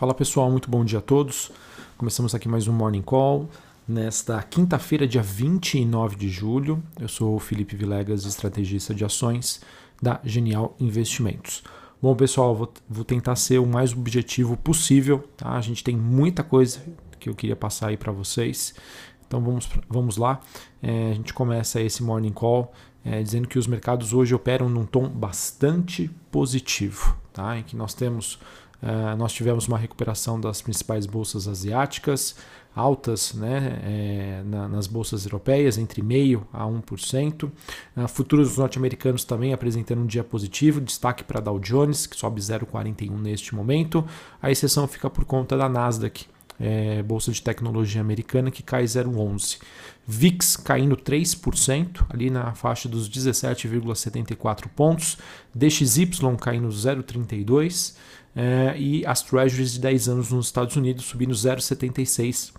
Fala pessoal, muito bom dia a todos. Começamos aqui mais um Morning Call nesta quinta-feira, dia 29 de julho. Eu sou o Felipe Vilegas, estrategista de ações da Genial Investimentos. Bom, pessoal, vou, vou tentar ser o mais objetivo possível. Tá? A gente tem muita coisa que eu queria passar aí para vocês. Então vamos, vamos lá. É, a gente começa esse Morning Call é, dizendo que os mercados hoje operam num tom bastante positivo, tá? em que nós temos Uh, nós tivemos uma recuperação das principais bolsas asiáticas, altas né, é, na, nas bolsas europeias, entre 0,5% a 1%. Uh, ah, futuros norte-americanos também apresentando um dia positivo, destaque para Dow Jones, que sobe 0,41% neste momento. A exceção fica por conta da Nasdaq, é, bolsa de tecnologia americana, que cai 0,11%. VIX caindo 3%, ali na faixa dos 17,74 pontos. DXY caindo 0,32%. É, e as Treasuries de 10 anos nos Estados Unidos subindo 0,76,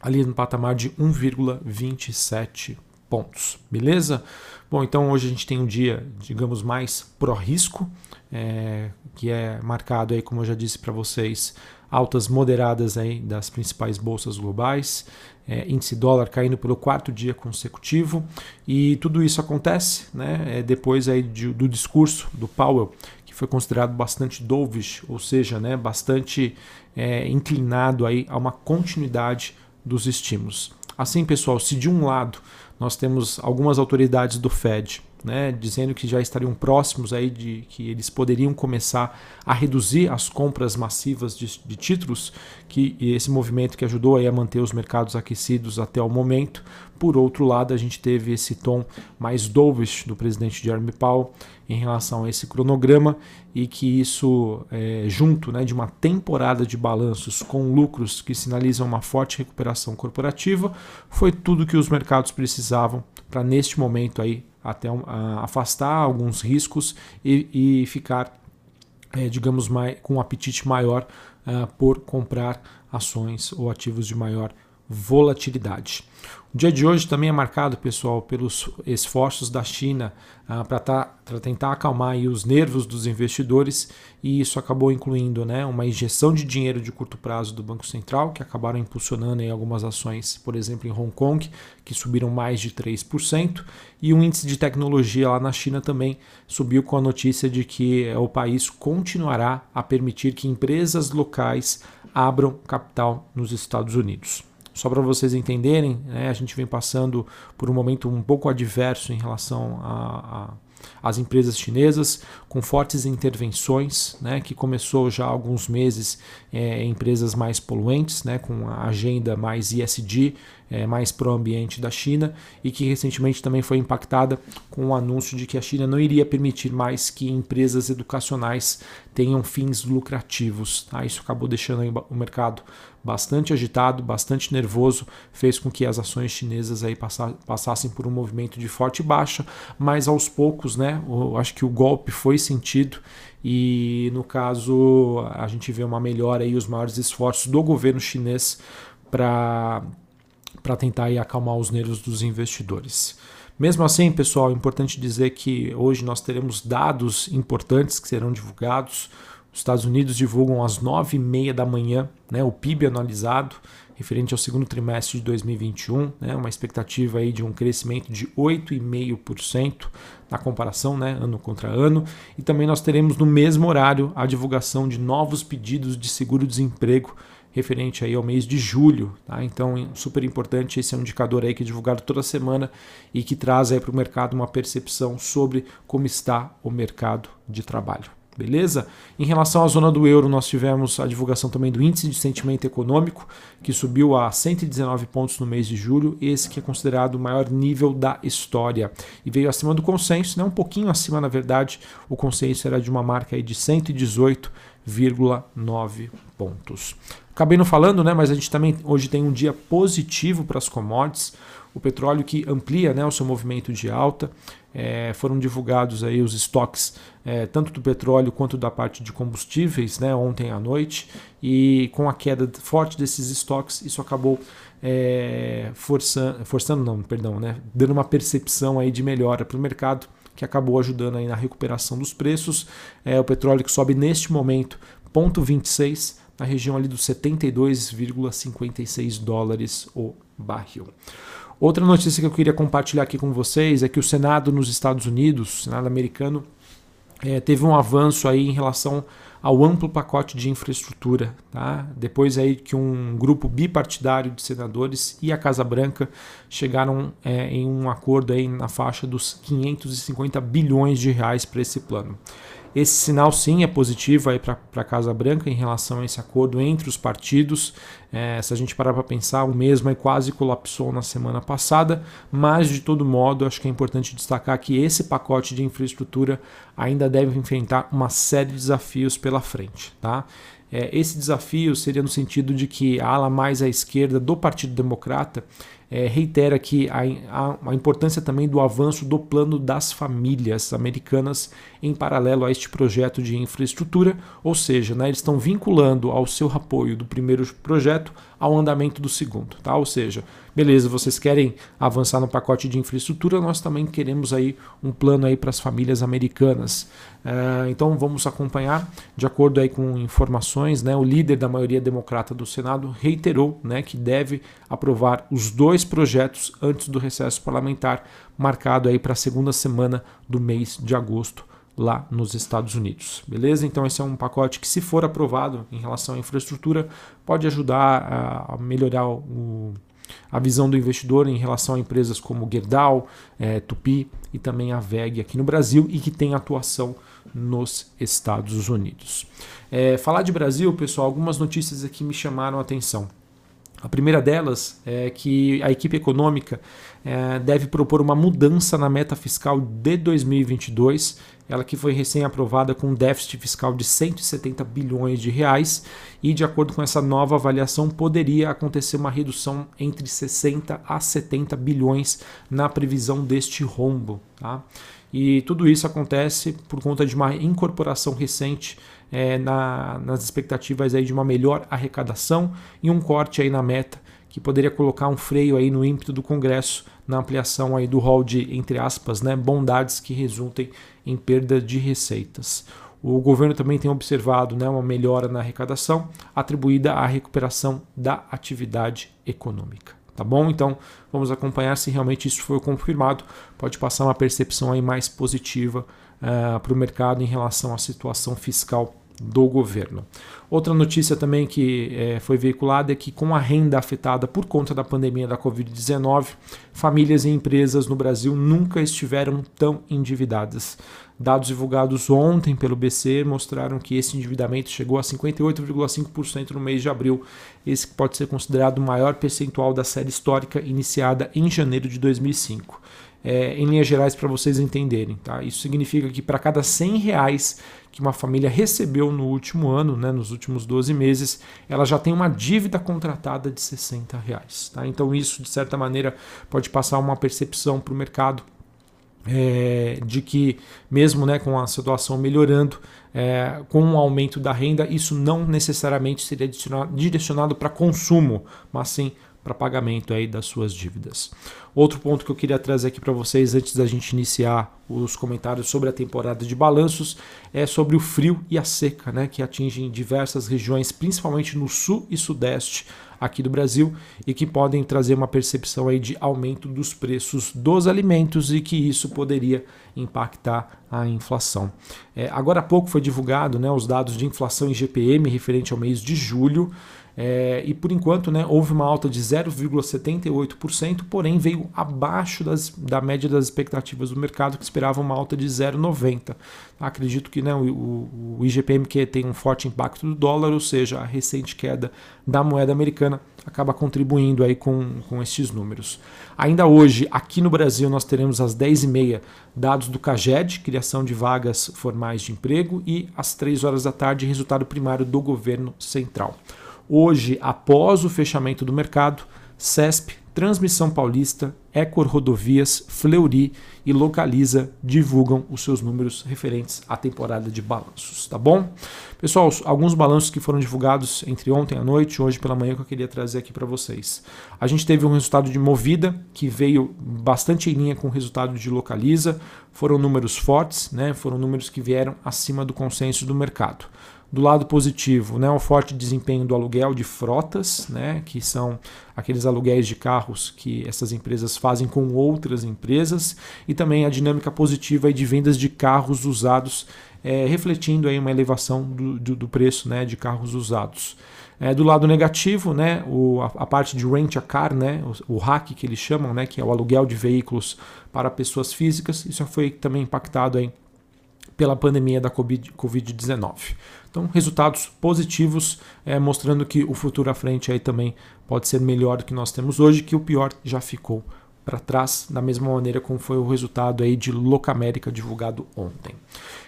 ali no patamar de 1,27 pontos. Beleza? Bom, então hoje a gente tem um dia, digamos, mais pró-risco, é, que é marcado aí, como eu já disse para vocês, altas moderadas aí das principais bolsas globais, é, índice dólar caindo pelo quarto dia consecutivo e tudo isso acontece né, é, depois aí de, do discurso do Powell que foi considerado bastante dovish, ou seja, né, bastante é, inclinado aí a uma continuidade dos estímulos. Assim, pessoal, se de um lado nós temos algumas autoridades do Fed né, dizendo que já estariam próximos aí de que eles poderiam começar a reduzir as compras massivas de, de títulos, que esse movimento que ajudou aí a manter os mercados aquecidos até o momento. Por outro lado, a gente teve esse tom mais dovish do presidente Jeremy Powell em relação a esse cronograma e que isso, é, junto né, de uma temporada de balanços com lucros que sinalizam uma forte recuperação corporativa, foi tudo que os mercados precisavam para neste momento aí até uh, afastar alguns riscos e, e ficar, é, digamos, mais, com um apetite maior uh, por comprar ações ou ativos de maior volatilidade. O dia de hoje também é marcado, pessoal, pelos esforços da China ah, para tá, tentar acalmar os nervos dos investidores e isso acabou incluindo né, uma injeção de dinheiro de curto prazo do Banco Central, que acabaram impulsionando em algumas ações, por exemplo, em Hong Kong, que subiram mais de 3%, e o índice de tecnologia lá na China também subiu com a notícia de que o país continuará a permitir que empresas locais abram capital nos Estados Unidos. Só para vocês entenderem, né, a gente vem passando por um momento um pouco adverso em relação a, as empresas chinesas com fortes intervenções, né, que começou já há alguns meses é, empresas mais poluentes, né, com a agenda mais ISD, é, mais para o ambiente da China e que recentemente também foi impactada com o anúncio de que a China não iria permitir mais que empresas educacionais tenham fins lucrativos. Tá? Isso acabou deixando o mercado bastante agitado, bastante nervoso, fez com que as ações chinesas aí passassem por um movimento de forte baixa, mas aos poucos, né, eu acho que o golpe foi sentido e no caso a gente vê uma melhora e os maiores esforços do governo chinês para para tentar aí, acalmar os nervos dos investidores. Mesmo assim, pessoal, é importante dizer que hoje nós teremos dados importantes que serão divulgados. Os Estados Unidos divulgam às 9h30 da manhã né, o PIB anualizado referente ao segundo trimestre de 2021, né, uma expectativa aí de um crescimento de 8,5% na comparação né, ano contra ano. E também nós teremos no mesmo horário a divulgação de novos pedidos de seguro-desemprego referente aí ao mês de julho. Tá? Então, super importante, esse é um indicador aí que é divulgado toda semana e que traz para o mercado uma percepção sobre como está o mercado de trabalho. Beleza? Em relação à zona do euro, nós tivemos a divulgação também do índice de sentimento econômico, que subiu a 119 pontos no mês de julho, esse que é considerado o maior nível da história. E veio acima do consenso, né? um pouquinho acima, na verdade, o consenso era de uma marca aí de 118,9 pontos. Acabei não falando, né, mas a gente também hoje tem um dia positivo para as commodities. O petróleo que amplia né, o seu movimento de alta. É, foram divulgados aí os estoques é, tanto do petróleo quanto da parte de combustíveis né, ontem à noite. E com a queda forte desses estoques, isso acabou é, forçando, forçando, não, perdão, né, dando uma percepção aí de melhora para o mercado que acabou ajudando aí na recuperação dos preços. É, o petróleo que sobe neste momento 0,26 na região ali dos 72,56 dólares o barril. Outra notícia que eu queria compartilhar aqui com vocês é que o Senado nos Estados Unidos, o Senado americano, é, teve um avanço aí em relação ao amplo pacote de infraestrutura, tá? Depois aí que um grupo bipartidário de senadores e a Casa Branca chegaram é, em um acordo aí na faixa dos 550 bilhões de reais para esse plano. Esse sinal sim é positivo para a Casa Branca em relação a esse acordo entre os partidos. É, se a gente parar para pensar, o mesmo aí quase colapsou na semana passada, mas de todo modo, acho que é importante destacar que esse pacote de infraestrutura ainda deve enfrentar uma série de desafios pela frente. Tá? É, esse desafio seria no sentido de que a ala mais à esquerda do Partido Democrata é, reitera que a, a, a, importância também do avanço do plano das famílias americanas em paralelo a este projeto de infraestrutura, ou seja, né, eles estão vinculando ao seu apoio do primeiro projeto ao andamento do segundo, tá? Ou seja, beleza, vocês querem avançar no pacote de infraestrutura, nós também queremos aí um plano aí para as famílias americanas. Uh, então vamos acompanhar, de acordo aí com informações, né, o líder da maioria democrata do Senado reiterou, né, que deve aprovar os dois projetos antes do recesso parlamentar marcado aí para a segunda semana do mês de agosto lá nos Estados Unidos. Beleza? Então esse é um pacote que, se for aprovado em relação à infraestrutura, pode ajudar a melhorar o, a visão do investidor em relação a empresas como Gerdau, é, Tupi e também a VEG aqui no Brasil e que tem atuação nos Estados Unidos. É, falar de Brasil, pessoal, algumas notícias aqui me chamaram a atenção. A primeira delas é que a equipe econômica é, deve propor uma mudança na meta fiscal de 2022, ela que foi recém-aprovada com um déficit fiscal de 170 bilhões de reais e de acordo com essa nova avaliação poderia acontecer uma redução entre 60 a 70 bilhões na previsão deste rombo. Tá? E tudo isso acontece por conta de uma incorporação recente é, na, nas expectativas aí de uma melhor arrecadação e um corte aí na meta que poderia colocar um freio aí no ímpeto do Congresso na ampliação aí do rol de, entre aspas, né, bondades que resultem em perda de receitas. O governo também tem observado né, uma melhora na arrecadação atribuída à recuperação da atividade econômica. Tá bom? Então vamos acompanhar se realmente isso foi confirmado. Pode passar uma percepção aí mais positiva uh, para o mercado em relação à situação fiscal do governo. Outra notícia também que é, foi veiculada é que, com a renda afetada por conta da pandemia da Covid-19, famílias e empresas no Brasil nunca estiveram tão endividadas. Dados divulgados ontem pelo BC mostraram que esse endividamento chegou a 58,5% no mês de abril, esse pode ser considerado o maior percentual da série histórica iniciada em janeiro de 2005 é, em linhas gerais para vocês entenderem. Tá? Isso significa que para cada 100 reais que uma família recebeu no último ano, né, nos últimos 12 meses, ela já tem uma dívida contratada de 60 reais. Tá? Então isso, de certa maneira, pode passar uma percepção para o mercado é, de que mesmo né, com a situação melhorando, é, com o aumento da renda, isso não necessariamente seria direcionado para consumo, mas sim para pagamento aí das suas dívidas. Outro ponto que eu queria trazer aqui para vocês antes da gente iniciar os comentários sobre a temporada de balanços é sobre o frio e a seca, né, que atingem diversas regiões, principalmente no sul e sudeste aqui do Brasil e que podem trazer uma percepção aí de aumento dos preços dos alimentos e que isso poderia impactar a inflação. É, agora há pouco foi divulgado né, os dados de inflação em GPM referente ao mês de julho. É, e por enquanto né, houve uma alta de 0,78%, porém veio abaixo das, da média das expectativas do mercado, que esperava uma alta de 0,90%. Acredito que né, o, o, o que tem um forte impacto do dólar, ou seja, a recente queda da moeda americana, acaba contribuindo aí com, com números. Ainda hoje, aqui no Brasil, nós teremos às 10h30 dados do CAGED, criação de vagas formais de emprego, e às 3 horas da tarde, resultado primário do governo central. Hoje, após o fechamento do mercado, CESP, Transmissão Paulista, Ecor Rodovias, Fleury e Localiza divulgam os seus números referentes à temporada de balanços, tá bom? Pessoal, alguns balanços que foram divulgados entre ontem à noite e hoje pela manhã que eu queria trazer aqui para vocês. A gente teve um resultado de Movida que veio bastante em linha com o resultado de Localiza, foram números fortes, né? Foram números que vieram acima do consenso do mercado. Do lado positivo, né, o forte desempenho do aluguel de frotas, né, que são aqueles aluguéis de carros que essas empresas fazem com outras empresas, e também a dinâmica positiva de vendas de carros usados, é, refletindo aí uma elevação do, do, do preço né, de carros usados. É, do lado negativo, né, o, a, a, parte de rent a car, né, o, o hack que eles chamam, né, que é o aluguel de veículos para pessoas físicas, isso foi também impactado aí pela pandemia da Covid-19. Então, resultados positivos, é, mostrando que o futuro à frente aí também pode ser melhor do que nós temos hoje, que o pior já ficou para trás, da mesma maneira como foi o resultado aí de Locamérica divulgado ontem.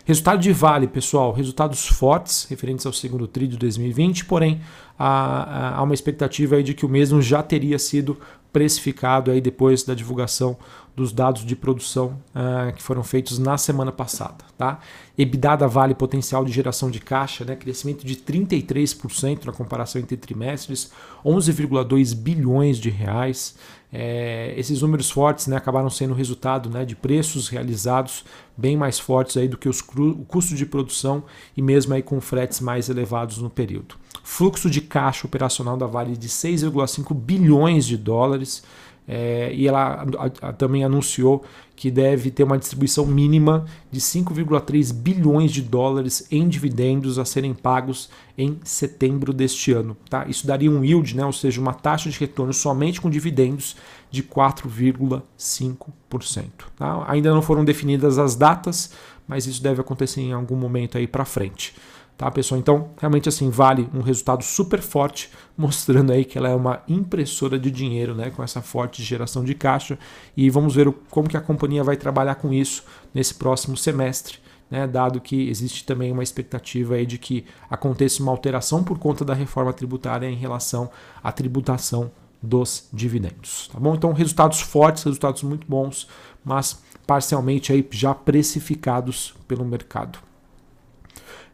Resultado de Vale, pessoal, resultados fortes referentes ao segundo TRI de 2020, porém há, há uma expectativa aí de que o mesmo já teria sido precificado aí depois da divulgação dos dados de produção uh, que foram feitos na semana passada. Tá? EBITDA da Vale potencial de geração de caixa, né? crescimento de 33% na comparação entre trimestres, 11,2 bilhões de reais. É, esses números fortes né, acabaram sendo resultado né, de preços realizados bem mais fortes aí do que os o custo de produção e mesmo aí com fretes mais elevados no período. Fluxo de caixa operacional da Vale de 6,5 bilhões de dólares. É, e ela a, a, também anunciou que deve ter uma distribuição mínima de 5,3 bilhões de dólares em dividendos a serem pagos em setembro deste ano. Tá? Isso daria um yield, né, ou seja, uma taxa de retorno somente com dividendos de 4,5%. Tá? Ainda não foram definidas as datas, mas isso deve acontecer em algum momento aí para frente. Tá, pessoal? Então, realmente assim, vale um resultado super forte, mostrando aí que ela é uma impressora de dinheiro, né, com essa forte geração de caixa. E vamos ver como que a companhia vai trabalhar com isso nesse próximo semestre. Né, dado que existe também uma expectativa aí de que aconteça uma alteração por conta da reforma tributária em relação à tributação dos dividendos. Tá bom? Então, resultados fortes, resultados muito bons, mas parcialmente aí já precificados pelo mercado.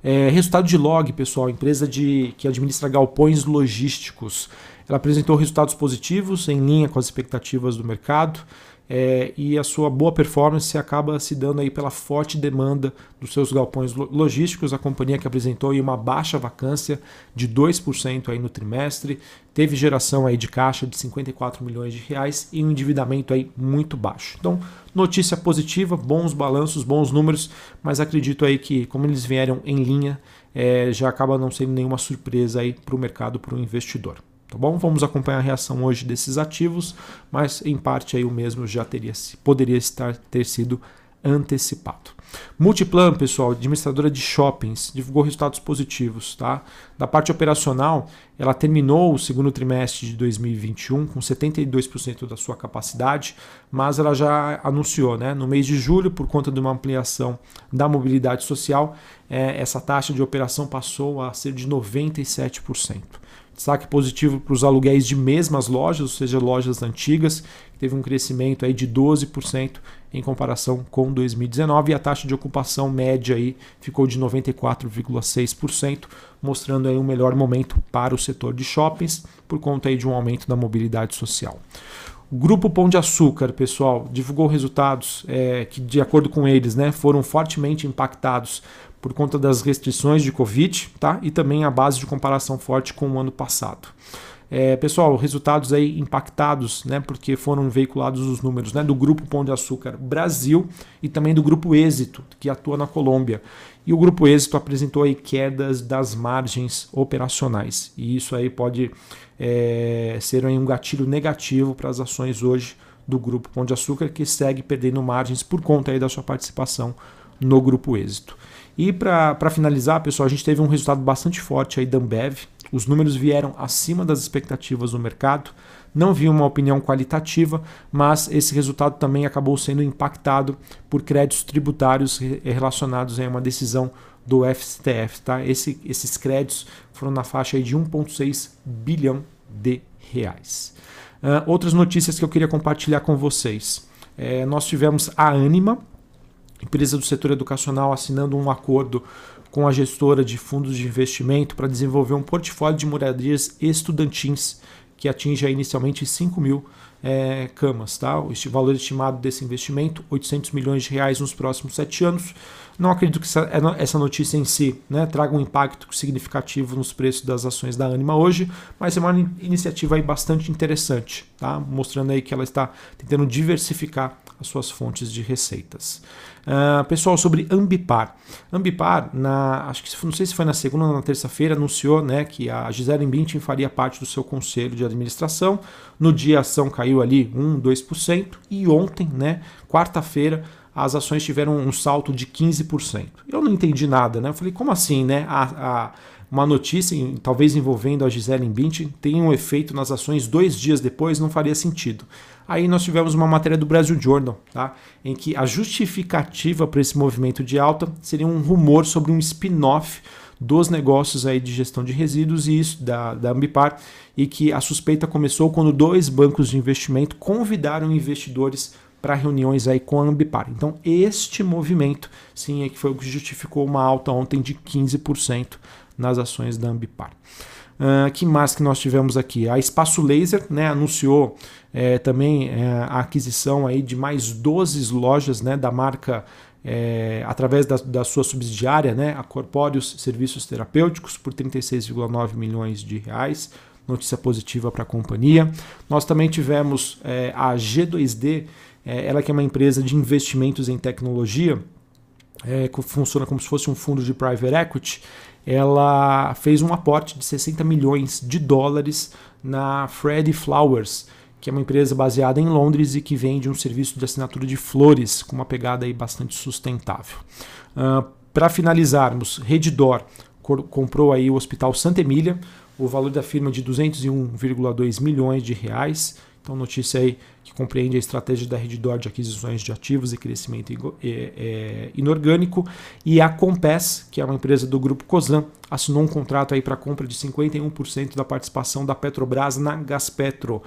É, resultado de log, pessoal, empresa de, que administra galpões logísticos. Ela apresentou resultados positivos, em linha com as expectativas do mercado é, e a sua boa performance acaba se dando aí pela forte demanda dos seus galpões logísticos. A companhia que apresentou aí uma baixa vacância de 2% aí no trimestre, teve geração aí de caixa de 54 milhões de reais e um endividamento aí muito baixo. Então, notícia positiva, bons balanços, bons números, mas acredito aí que como eles vieram em linha, é, já acaba não sendo nenhuma surpresa aí para o mercado, para o investidor. Tá bom? Vamos acompanhar a reação hoje desses ativos, mas em parte aí o mesmo já teria, poderia estar, ter sido antecipado. Multiplan, pessoal, administradora de shoppings, divulgou resultados positivos. Tá? Da parte operacional, ela terminou o segundo trimestre de 2021 com 72% da sua capacidade, mas ela já anunciou, né, no mês de julho, por conta de uma ampliação da mobilidade social, é, essa taxa de operação passou a ser de 97%. Destaque positivo para os aluguéis de mesmas lojas, ou seja, lojas antigas, que teve um crescimento aí de 12% em comparação com 2019 e a taxa de ocupação média aí ficou de 94,6%, mostrando aí um melhor momento para o setor de shoppings por conta aí de um aumento da mobilidade social. O Grupo Pão de Açúcar, pessoal, divulgou resultados é, que, de acordo com eles, né, foram fortemente impactados por conta das restrições de Covid, tá? E também a base de comparação forte com o ano passado. É, pessoal, resultados aí impactados, né? Porque foram veiculados os números né, do Grupo Pão de Açúcar Brasil e também do Grupo Êxito, que atua na Colômbia. E o Grupo Êxito apresentou aí quedas das margens operacionais. E isso aí pode é, ser um gatilho negativo para as ações hoje do Grupo Pão de Açúcar, que segue perdendo margens por conta aí da sua participação no Grupo Êxito. E para finalizar, pessoal, a gente teve um resultado bastante forte aí da Ambev. Os números vieram acima das expectativas do mercado. Não vi uma opinião qualitativa, mas esse resultado também acabou sendo impactado por créditos tributários relacionados a uma decisão do FSTF. Tá? Esse, esses créditos foram na faixa de 1,6 bilhão de reais. Uh, outras notícias que eu queria compartilhar com vocês. É, nós tivemos a Anima, empresa do setor educacional assinando um acordo com a gestora de fundos de investimento para desenvolver um portfólio de moradias estudantis que atinge inicialmente 5 mil é, camas. Tá? O valor estimado desse investimento, 800 milhões de reais nos próximos sete anos. Não acredito que essa notícia em si né, traga um impacto significativo nos preços das ações da Anima hoje, mas é uma iniciativa aí bastante interessante, tá? mostrando aí que ela está tentando diversificar as suas fontes de receitas. Uh, pessoal, sobre Ambipar. Ambipar, na, acho que não sei se foi na segunda ou na terça-feira, anunciou né, que a Gisele Bündchen faria parte do seu conselho de administração. No dia a ação caiu ali 1, 2%. E ontem, né, quarta-feira, as ações tiveram um salto de 15%. Eu não entendi nada, né? Eu falei, como assim, né? A, a, uma notícia, talvez envolvendo a Gisele Bündchen, tem um efeito nas ações dois dias depois, não faria sentido. Aí nós tivemos uma matéria do Brasil Journal, tá? em que a justificativa para esse movimento de alta seria um rumor sobre um spin-off dos negócios aí de gestão de resíduos e isso da, da Ambipar e que a suspeita começou quando dois bancos de investimento convidaram investidores para reuniões aí com a Ambipar. Então, este movimento, sim, é que foi o que justificou uma alta ontem de 15% nas ações da Ambipar. Uh, que mais que nós tivemos aqui? A Espaço Laser né, anunciou é, também é, a aquisição aí de mais 12 lojas né, da marca é, através da, da, sua subsidiária, né, a Corpóreos Serviços Terapêuticos, por 36,9 milhões de reais. Notícia positiva para a companhia. Nós também tivemos é, a G2D, é, ela que é uma empresa de investimentos em tecnologia, é, que funciona como se fosse um fundo de private equity ela fez um aporte de 60 milhões de dólares na Freddy Flowers, que é uma empresa baseada em Londres e que vende um serviço de assinatura de flores com uma pegada aí bastante sustentável. Uh, Para finalizarmos, Redditor comprou aí o Hospital Santa Emília, o valor da firma de 201,2 milhões de reais então, notícia aí que compreende a estratégia da Reddor de aquisições de ativos e crescimento é, inorgânico. E a Compass, que é uma empresa do grupo Cosan, assinou um contrato aí para compra de 51% da participação da Petrobras na Gaspetro.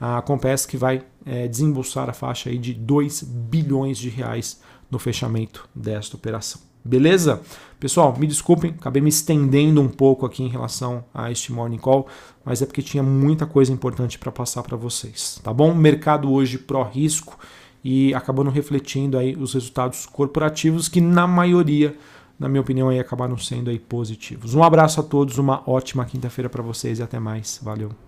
A Compass que vai é, desembolsar a faixa aí de 2 bilhões de reais no fechamento desta operação. Beleza? Pessoal, me desculpem, acabei me estendendo um pouco aqui em relação a este morning call, mas é porque tinha muita coisa importante para passar para vocês, tá bom? Mercado hoje pró-risco e acabando refletindo aí os resultados corporativos que na maioria, na minha opinião, aí acabaram sendo aí positivos. Um abraço a todos, uma ótima quinta-feira para vocês e até mais. Valeu.